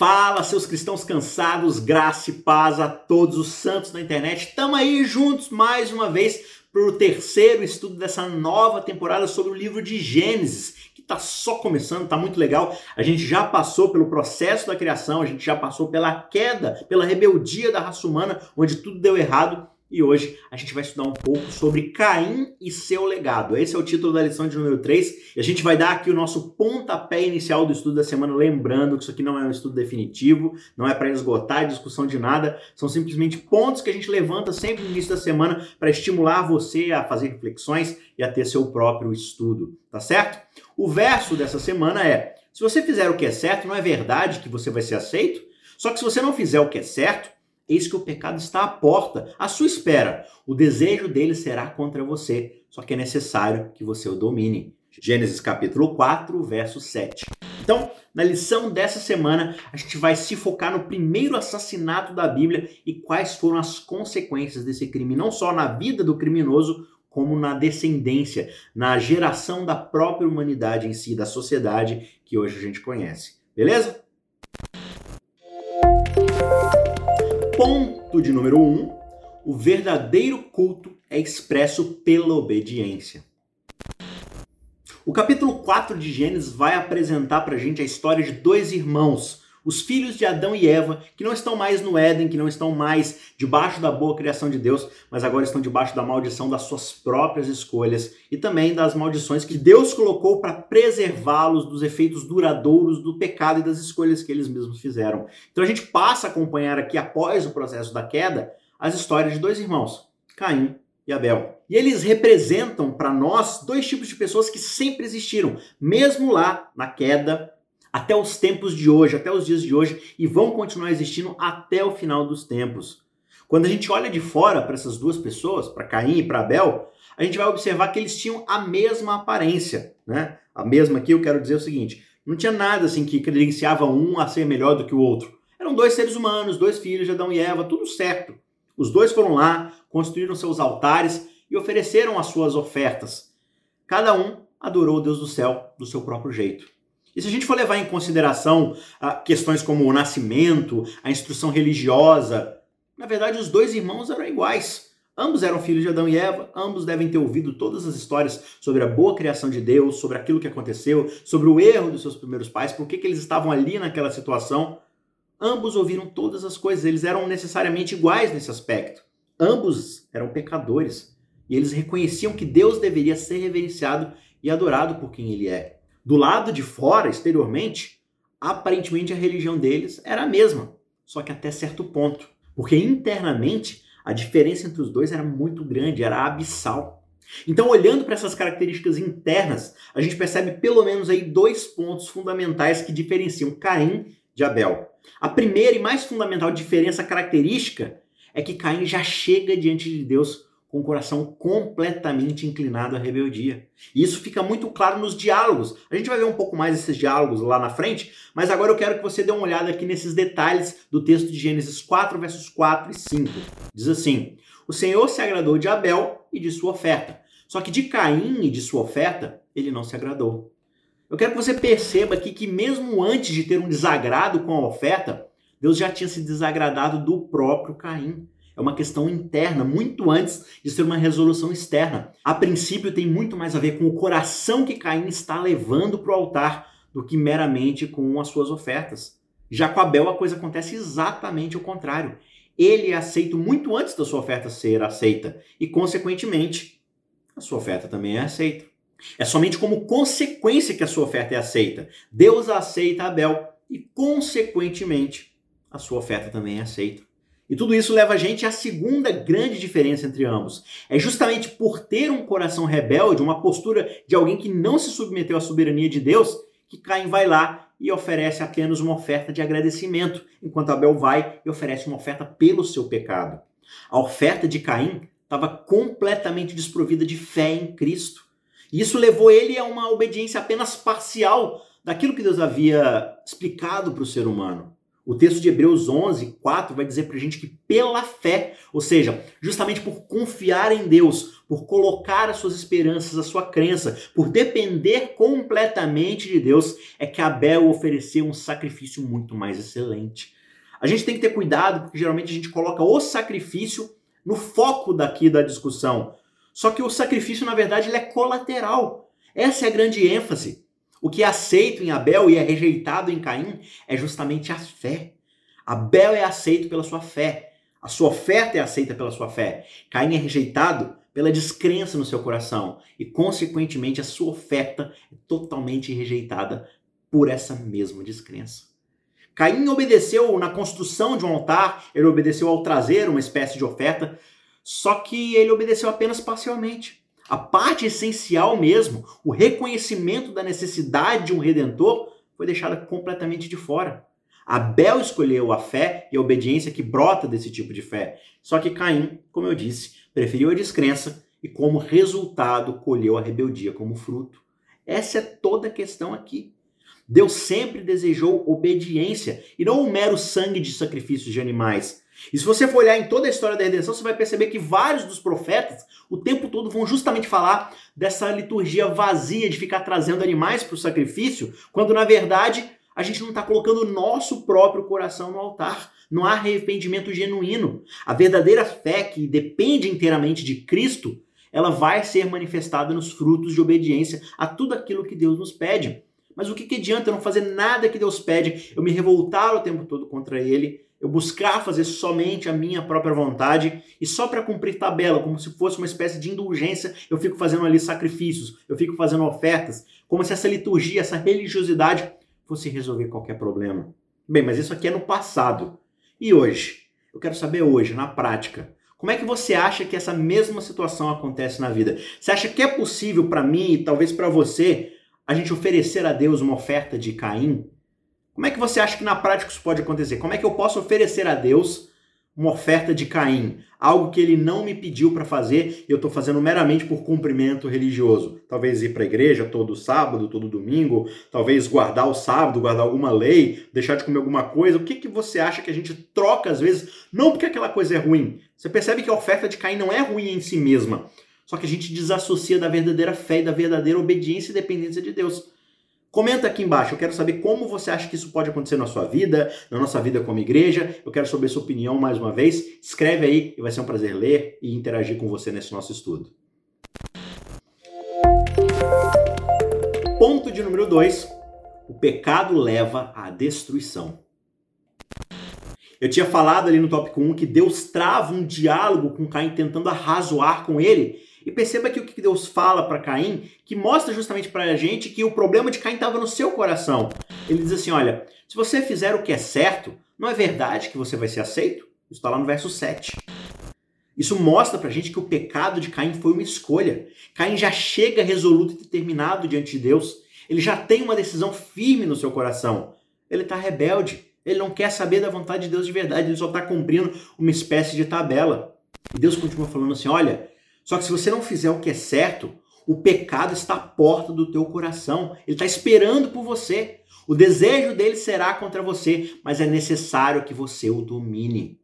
Fala, seus cristãos cansados, graça e paz a todos os santos da internet. Estamos aí juntos mais uma vez para o terceiro estudo dessa nova temporada sobre o livro de Gênesis, que está só começando, está muito legal. A gente já passou pelo processo da criação, a gente já passou pela queda, pela rebeldia da raça humana, onde tudo deu errado e hoje a gente vai estudar um pouco sobre Caim e seu legado. Esse é o título da lição de número 3 e a gente vai dar aqui o nosso pontapé inicial do estudo da semana, lembrando que isso aqui não é um estudo definitivo, não é para esgotar a discussão de nada, são simplesmente pontos que a gente levanta sempre no início da semana para estimular você a fazer reflexões e a ter seu próprio estudo, tá certo? O verso dessa semana é: se você fizer o que é certo, não é verdade que você vai ser aceito? Só que se você não fizer o que é certo, Eis que o pecado está à porta, à sua espera. O desejo dele será contra você, só que é necessário que você o domine. Gênesis capítulo 4, verso 7. Então, na lição dessa semana, a gente vai se focar no primeiro assassinato da Bíblia e quais foram as consequências desse crime, não só na vida do criminoso, como na descendência, na geração da própria humanidade em si, da sociedade que hoje a gente conhece. Beleza? Ponto de número 1. Um, o verdadeiro culto é expresso pela obediência. O capítulo 4 de Gênesis vai apresentar para a gente a história de dois irmãos, os filhos de Adão e Eva, que não estão mais no Éden, que não estão mais debaixo da boa criação de Deus, mas agora estão debaixo da maldição das suas próprias escolhas e também das maldições que Deus colocou para preservá-los dos efeitos duradouros do pecado e das escolhas que eles mesmos fizeram. Então a gente passa a acompanhar aqui, após o processo da queda, as histórias de dois irmãos, Caim e Abel. E eles representam para nós dois tipos de pessoas que sempre existiram, mesmo lá na queda até os tempos de hoje, até os dias de hoje, e vão continuar existindo até o final dos tempos. Quando a gente olha de fora para essas duas pessoas, para Caim e para Abel, a gente vai observar que eles tinham a mesma aparência, né? A mesma aqui eu quero dizer o seguinte: não tinha nada assim que credenciava um a ser melhor do que o outro. Eram dois seres humanos, dois filhos de Adão e Eva, tudo certo. Os dois foram lá, construíram seus altares e ofereceram as suas ofertas. Cada um adorou o Deus do céu do seu próprio jeito. E se a gente for levar em consideração ah, questões como o nascimento, a instrução religiosa, na verdade os dois irmãos eram iguais. Ambos eram filhos de Adão e Eva, ambos devem ter ouvido todas as histórias sobre a boa criação de Deus, sobre aquilo que aconteceu, sobre o erro dos seus primeiros pais, por que, que eles estavam ali naquela situação. Ambos ouviram todas as coisas, eles eram necessariamente iguais nesse aspecto. Ambos eram pecadores e eles reconheciam que Deus deveria ser reverenciado e adorado por quem ele é. Do lado de fora, exteriormente, aparentemente a religião deles era a mesma, só que até certo ponto. Porque internamente a diferença entre os dois era muito grande, era abissal. Então, olhando para essas características internas, a gente percebe pelo menos aí dois pontos fundamentais que diferenciam Caim de Abel. A primeira e mais fundamental diferença característica é que Caim já chega diante de Deus com o coração completamente inclinado à rebeldia. E isso fica muito claro nos diálogos. A gente vai ver um pouco mais esses diálogos lá na frente, mas agora eu quero que você dê uma olhada aqui nesses detalhes do texto de Gênesis 4, versos 4 e 5. Diz assim: O Senhor se agradou de Abel e de sua oferta. Só que de Caim e de sua oferta, ele não se agradou. Eu quero que você perceba aqui que, mesmo antes de ter um desagrado com a oferta, Deus já tinha se desagradado do próprio Caim. É uma questão interna, muito antes de ser uma resolução externa. A princípio, tem muito mais a ver com o coração que Caim está levando para o altar do que meramente com as suas ofertas. Já com Abel, a coisa acontece exatamente o contrário. Ele é aceito muito antes da sua oferta ser aceita e, consequentemente, a sua oferta também é aceita. É somente como consequência que a sua oferta é aceita. Deus aceita Abel e, consequentemente, a sua oferta também é aceita. E tudo isso leva a gente à segunda grande diferença entre ambos. É justamente por ter um coração rebelde, uma postura de alguém que não se submeteu à soberania de Deus, que Caim vai lá e oferece apenas uma oferta de agradecimento, enquanto Abel vai e oferece uma oferta pelo seu pecado. A oferta de Caim estava completamente desprovida de fé em Cristo. E isso levou ele a uma obediência apenas parcial daquilo que Deus havia explicado para o ser humano. O texto de Hebreus 11, 4 vai dizer pra gente que pela fé, ou seja, justamente por confiar em Deus, por colocar as suas esperanças, a sua crença, por depender completamente de Deus, é que Abel ofereceu um sacrifício muito mais excelente. A gente tem que ter cuidado, porque geralmente a gente coloca o sacrifício no foco daqui da discussão. Só que o sacrifício, na verdade, ele é colateral. Essa é a grande ênfase. O que é aceito em Abel e é rejeitado em Caim é justamente a fé. Abel é aceito pela sua fé. A sua oferta é aceita pela sua fé. Caim é rejeitado pela descrença no seu coração. E, consequentemente, a sua oferta é totalmente rejeitada por essa mesma descrença. Caim obedeceu na construção de um altar, ele obedeceu ao trazer uma espécie de oferta, só que ele obedeceu apenas parcialmente. A parte essencial mesmo, o reconhecimento da necessidade de um redentor, foi deixada completamente de fora. Abel escolheu a fé e a obediência que brota desse tipo de fé. Só que Caim, como eu disse, preferiu a descrença e, como resultado, colheu a rebeldia como fruto. Essa é toda a questão aqui. Deus sempre desejou obediência e não um mero sangue de sacrifícios de animais. E se você for olhar em toda a história da redenção, você vai perceber que vários dos profetas o tempo todo vão justamente falar dessa liturgia vazia de ficar trazendo animais para o sacrifício, quando na verdade a gente não está colocando o nosso próprio coração no altar. Não há arrependimento genuíno. A verdadeira fé que depende inteiramente de Cristo, ela vai ser manifestada nos frutos de obediência a tudo aquilo que Deus nos pede. Mas o que, que adianta eu não fazer nada que Deus pede, eu me revoltar o tempo todo contra Ele, eu buscar fazer somente a minha própria vontade e só para cumprir tabela, como se fosse uma espécie de indulgência, eu fico fazendo ali sacrifícios, eu fico fazendo ofertas, como se essa liturgia, essa religiosidade fosse resolver qualquer problema. Bem, mas isso aqui é no passado. E hoje? Eu quero saber hoje, na prática, como é que você acha que essa mesma situação acontece na vida? Você acha que é possível para mim e talvez para você a gente oferecer a Deus uma oferta de Caim, como é que você acha que na prática isso pode acontecer? Como é que eu posso oferecer a Deus uma oferta de Caim? Algo que ele não me pediu para fazer e eu estou fazendo meramente por cumprimento religioso. Talvez ir para a igreja todo sábado, todo domingo, talvez guardar o sábado, guardar alguma lei, deixar de comer alguma coisa. O que, que você acha que a gente troca às vezes? Não porque aquela coisa é ruim. Você percebe que a oferta de Caim não é ruim em si mesma só que a gente desassocia da verdadeira fé e da verdadeira obediência e dependência de Deus. Comenta aqui embaixo, eu quero saber como você acha que isso pode acontecer na sua vida, na nossa vida como igreja. Eu quero saber sua opinião mais uma vez. Escreve aí e vai ser um prazer ler e interagir com você nesse nosso estudo. Ponto de número 2. O pecado leva à destruição. Eu tinha falado ali no tópico 1 que Deus trava um diálogo com Caim tentando arrazoar com ele e perceba que o que Deus fala para Caim, que mostra justamente para a gente que o problema de Caim estava no seu coração. Ele diz assim: olha, se você fizer o que é certo, não é verdade que você vai ser aceito? Isso está lá no verso 7. Isso mostra para a gente que o pecado de Caim foi uma escolha. Caim já chega resoluto e determinado diante de Deus. Ele já tem uma decisão firme no seu coração. Ele está rebelde. Ele não quer saber da vontade de Deus de verdade. Ele só está cumprindo uma espécie de tabela. E Deus continua falando assim: olha, só que se você não fizer o que é certo, o pecado está à porta do teu coração. Ele está esperando por você. O desejo dele será contra você, mas é necessário que você o domine.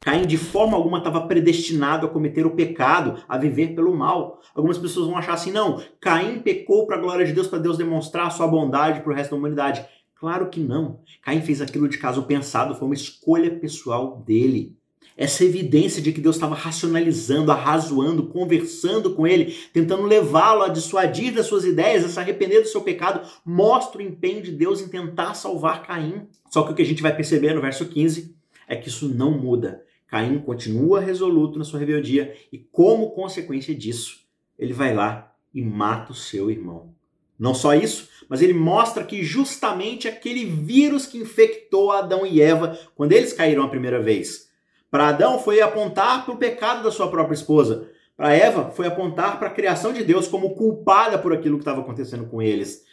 Caim de forma alguma estava predestinado a cometer o pecado, a viver pelo mal. Algumas pessoas vão achar assim, não, Caim pecou para a glória de Deus, para Deus demonstrar a sua bondade para o resto da humanidade. Claro que não. Caim fez aquilo de caso pensado, foi uma escolha pessoal dele essa evidência de que Deus estava racionalizando, arrazoando, conversando com ele, tentando levá-lo a dissuadir das suas ideias, a se arrepender do seu pecado, mostra o empenho de Deus em tentar salvar Caim. Só que o que a gente vai perceber no verso 15 é que isso não muda. Caim continua resoluto na sua rebeldia e, como consequência disso, ele vai lá e mata o seu irmão. Não só isso, mas ele mostra que justamente aquele vírus que infectou Adão e Eva quando eles caíram a primeira vez, para Adão foi apontar para o pecado da sua própria esposa. Para Eva foi apontar para a criação de Deus como culpada por aquilo que estava acontecendo com eles.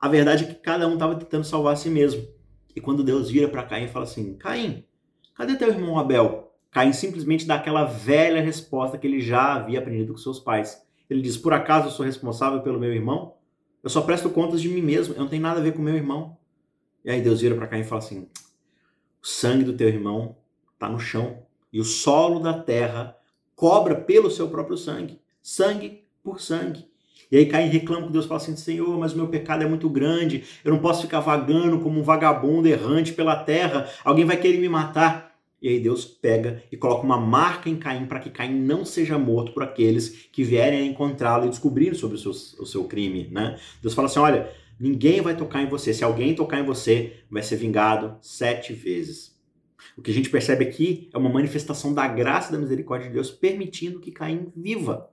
A verdade é que cada um estava tentando salvar a si mesmo. E quando Deus vira para Caim e fala assim: Caim, cadê teu irmão Abel? Caim simplesmente dá aquela velha resposta que ele já havia aprendido com seus pais. Ele diz: Por acaso eu sou responsável pelo meu irmão? Eu só presto contas de mim mesmo, eu não tenho nada a ver com meu irmão. E aí Deus vira para Caim e fala assim: o sangue do teu irmão está no chão e o solo da terra cobra pelo seu próprio sangue, sangue por sangue. E aí Caim reclama com Deus, fala assim: Senhor, mas o meu pecado é muito grande, eu não posso ficar vagando como um vagabundo errante pela terra, alguém vai querer me matar. E aí Deus pega e coloca uma marca em Caim para que Caim não seja morto por aqueles que vierem a encontrá-lo e descobrirem sobre o seu, o seu crime. Né? Deus fala assim: olha, ninguém vai tocar em você. Se alguém tocar em você, vai ser vingado sete vezes. O que a gente percebe aqui é uma manifestação da graça e da misericórdia de Deus permitindo que Caim viva.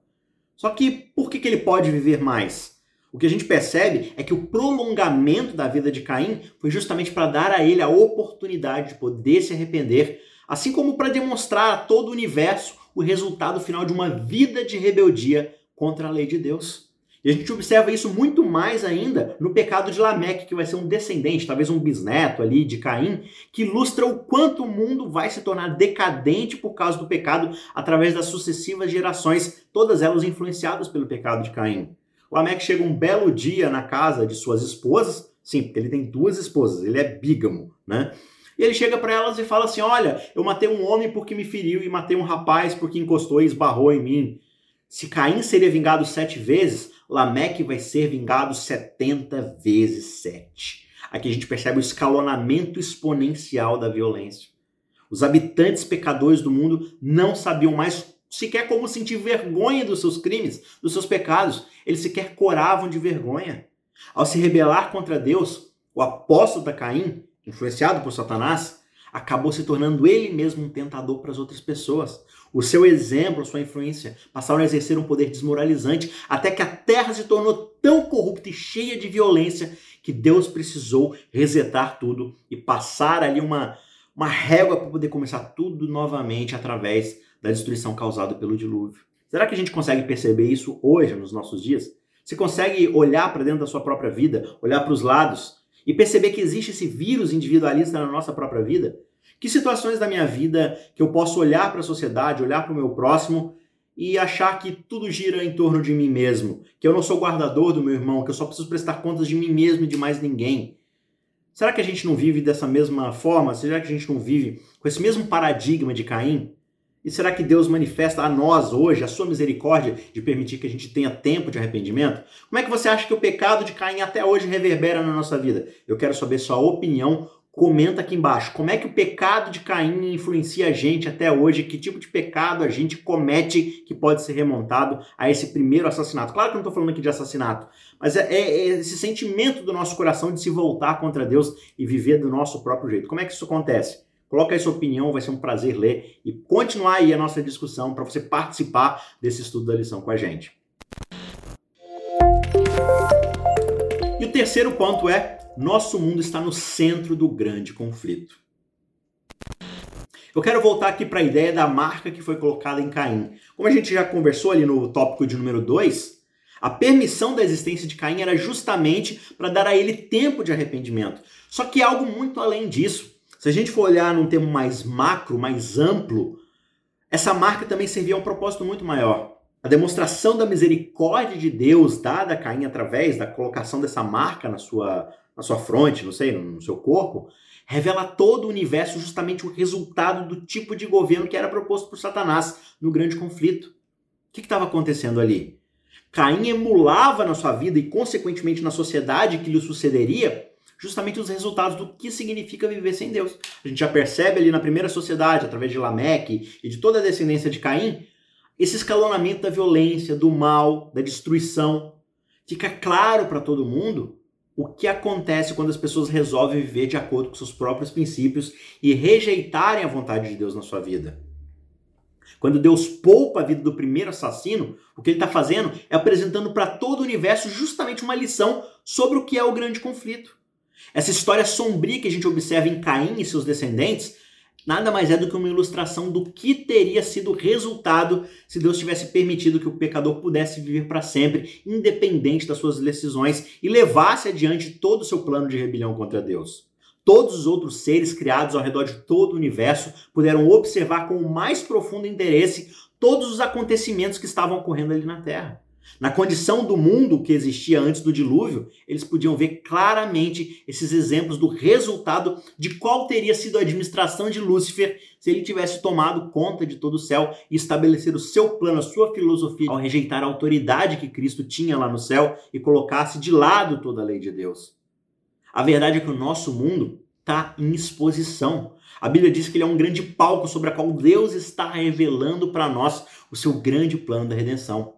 Só que por que, que ele pode viver mais? O que a gente percebe é que o prolongamento da vida de Caim foi justamente para dar a ele a oportunidade de poder se arrepender assim como para demonstrar a todo o universo o resultado final de uma vida de rebeldia contra a lei de Deus. E a gente observa isso muito mais ainda no pecado de Lameque, que vai ser um descendente, talvez um bisneto ali de Caim, que ilustra o quanto o mundo vai se tornar decadente por causa do pecado através das sucessivas gerações, todas elas influenciadas pelo pecado de Caim. Lameque chega um belo dia na casa de suas esposas, sim, porque ele tem duas esposas, ele é bígamo, né? E ele chega para elas e fala assim: Olha, eu matei um homem porque me feriu e matei um rapaz porque encostou e esbarrou em mim. Se Caim seria vingado sete vezes, Lameque vai ser vingado setenta vezes sete. Aqui a gente percebe o escalonamento exponencial da violência. Os habitantes pecadores do mundo não sabiam mais sequer como sentir vergonha dos seus crimes, dos seus pecados. Eles sequer coravam de vergonha. Ao se rebelar contra Deus, o apóstolo da Caim influenciado por Satanás, acabou se tornando ele mesmo um tentador para as outras pessoas. O seu exemplo, sua influência passaram a exercer um poder desmoralizante até que a terra se tornou tão corrupta e cheia de violência que Deus precisou resetar tudo e passar ali uma, uma régua para poder começar tudo novamente através da destruição causada pelo dilúvio. Será que a gente consegue perceber isso hoje, nos nossos dias? Você consegue olhar para dentro da sua própria vida, olhar para os lados e perceber que existe esse vírus individualista na nossa própria vida? Que situações da minha vida que eu posso olhar para a sociedade, olhar para o meu próximo e achar que tudo gira em torno de mim mesmo, que eu não sou guardador do meu irmão, que eu só preciso prestar contas de mim mesmo e de mais ninguém? Será que a gente não vive dessa mesma forma? Será que a gente não vive com esse mesmo paradigma de Caim? E será que Deus manifesta a nós hoje a sua misericórdia de permitir que a gente tenha tempo de arrependimento? Como é que você acha que o pecado de Caim até hoje reverbera na nossa vida? Eu quero saber sua opinião. Comenta aqui embaixo. Como é que o pecado de Caim influencia a gente até hoje? Que tipo de pecado a gente comete que pode ser remontado a esse primeiro assassinato? Claro que eu não estou falando aqui de assassinato, mas é, é, é esse sentimento do nosso coração de se voltar contra Deus e viver do nosso próprio jeito. Como é que isso acontece? Coloca aí sua opinião, vai ser um prazer ler e continuar aí a nossa discussão para você participar desse estudo da lição com a gente. E o terceiro ponto é: nosso mundo está no centro do grande conflito. Eu quero voltar aqui para a ideia da marca que foi colocada em Caim. Como a gente já conversou ali no tópico de número 2, a permissão da existência de Caim era justamente para dar a ele tempo de arrependimento. Só que algo muito além disso. Se a gente for olhar num termo mais macro, mais amplo, essa marca também servia a um propósito muito maior. A demonstração da misericórdia de Deus dada a Caim através da colocação dessa marca na sua, na sua fronte, não sei, no seu corpo, revela todo o universo justamente o resultado do tipo de governo que era proposto por Satanás no grande conflito. O que estava acontecendo ali? Caim emulava na sua vida e, consequentemente, na sociedade que lhe sucederia justamente os resultados do que significa viver sem Deus. A gente já percebe ali na primeira sociedade, através de Lameque e de toda a descendência de Caim, esse escalonamento da violência, do mal, da destruição. Fica claro para todo mundo o que acontece quando as pessoas resolvem viver de acordo com seus próprios princípios e rejeitarem a vontade de Deus na sua vida. Quando Deus poupa a vida do primeiro assassino, o que ele está fazendo é apresentando para todo o universo justamente uma lição sobre o que é o grande conflito. Essa história sombria que a gente observa em Caim e seus descendentes nada mais é do que uma ilustração do que teria sido o resultado se Deus tivesse permitido que o pecador pudesse viver para sempre, independente das suas decisões, e levasse adiante todo o seu plano de rebelião contra Deus. Todos os outros seres criados ao redor de todo o universo puderam observar com o mais profundo interesse todos os acontecimentos que estavam ocorrendo ali na Terra. Na condição do mundo que existia antes do dilúvio, eles podiam ver claramente esses exemplos do resultado de qual teria sido a administração de Lúcifer se ele tivesse tomado conta de todo o céu e estabelecer o seu plano, a sua filosofia, ao rejeitar a autoridade que Cristo tinha lá no céu e colocasse de lado toda a lei de Deus. A verdade é que o nosso mundo está em exposição. A Bíblia diz que ele é um grande palco sobre a qual Deus está revelando para nós o seu grande plano da redenção.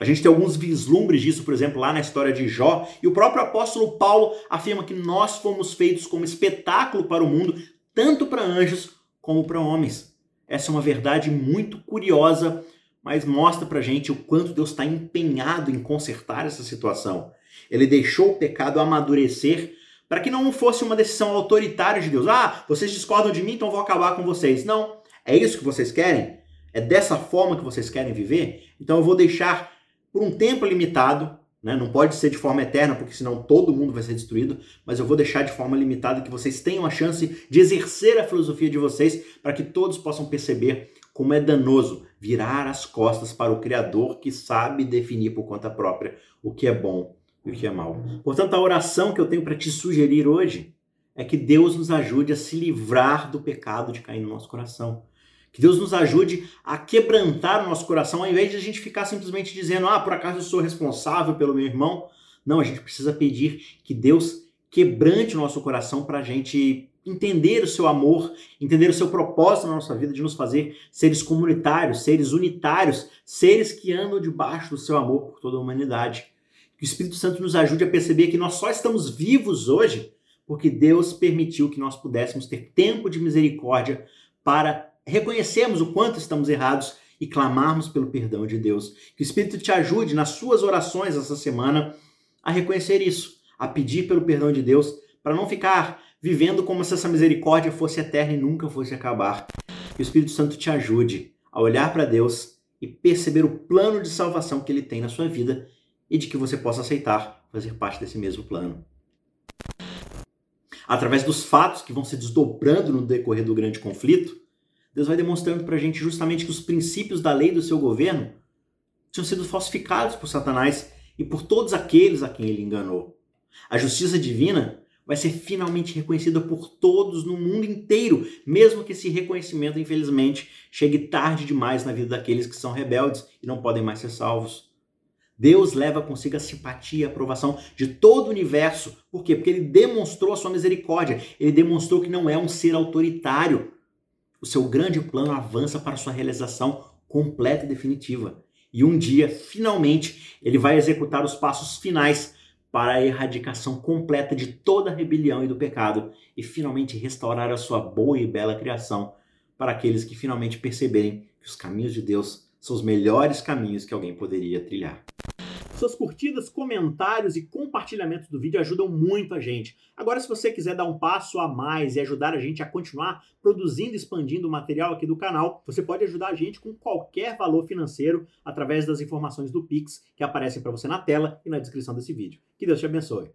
A gente tem alguns vislumbres disso, por exemplo, lá na história de Jó, e o próprio apóstolo Paulo afirma que nós fomos feitos como espetáculo para o mundo, tanto para anjos como para homens. Essa é uma verdade muito curiosa, mas mostra para gente o quanto Deus está empenhado em consertar essa situação. Ele deixou o pecado amadurecer para que não fosse uma decisão autoritária de Deus. Ah, vocês discordam de mim, então vou acabar com vocês. Não. É isso que vocês querem? É dessa forma que vocês querem viver? Então eu vou deixar por um tempo limitado, né? não pode ser de forma eterna, porque senão todo mundo vai ser destruído, mas eu vou deixar de forma limitada que vocês tenham a chance de exercer a filosofia de vocês para que todos possam perceber como é danoso virar as costas para o Criador que sabe definir por conta própria o que é bom e o que é mal. Portanto, a oração que eu tenho para te sugerir hoje é que Deus nos ajude a se livrar do pecado de cair no nosso coração. Que Deus nos ajude a quebrantar o nosso coração, ao invés de a gente ficar simplesmente dizendo, ah, por acaso eu sou responsável pelo meu irmão. Não, a gente precisa pedir que Deus quebrante o nosso coração para a gente entender o seu amor, entender o seu propósito na nossa vida de nos fazer seres comunitários, seres unitários, seres que andam debaixo do seu amor por toda a humanidade. Que o Espírito Santo nos ajude a perceber que nós só estamos vivos hoje porque Deus permitiu que nós pudéssemos ter tempo de misericórdia para reconhecermos o quanto estamos errados e clamarmos pelo perdão de Deus. Que o Espírito te ajude nas suas orações essa semana a reconhecer isso, a pedir pelo perdão de Deus, para não ficar vivendo como se essa misericórdia fosse eterna e nunca fosse acabar. Que o Espírito Santo te ajude a olhar para Deus e perceber o plano de salvação que ele tem na sua vida e de que você possa aceitar fazer parte desse mesmo plano. Através dos fatos que vão se desdobrando no decorrer do grande conflito, Deus vai demonstrando para a gente justamente que os princípios da lei do seu governo tinham sido falsificados por Satanás e por todos aqueles a quem ele enganou. A justiça divina vai ser finalmente reconhecida por todos no mundo inteiro, mesmo que esse reconhecimento, infelizmente, chegue tarde demais na vida daqueles que são rebeldes e não podem mais ser salvos. Deus leva consigo a simpatia e a aprovação de todo o universo. Por quê? Porque ele demonstrou a sua misericórdia. Ele demonstrou que não é um ser autoritário, o seu grande plano avança para sua realização completa e definitiva. E um dia, finalmente, ele vai executar os passos finais para a erradicação completa de toda a rebelião e do pecado e finalmente restaurar a sua boa e bela criação para aqueles que finalmente perceberem que os caminhos de Deus são os melhores caminhos que alguém poderia trilhar. Suas curtidas, comentários e compartilhamentos do vídeo ajudam muito a gente. Agora, se você quiser dar um passo a mais e ajudar a gente a continuar produzindo e expandindo o material aqui do canal, você pode ajudar a gente com qualquer valor financeiro através das informações do Pix que aparecem para você na tela e na descrição desse vídeo. Que Deus te abençoe.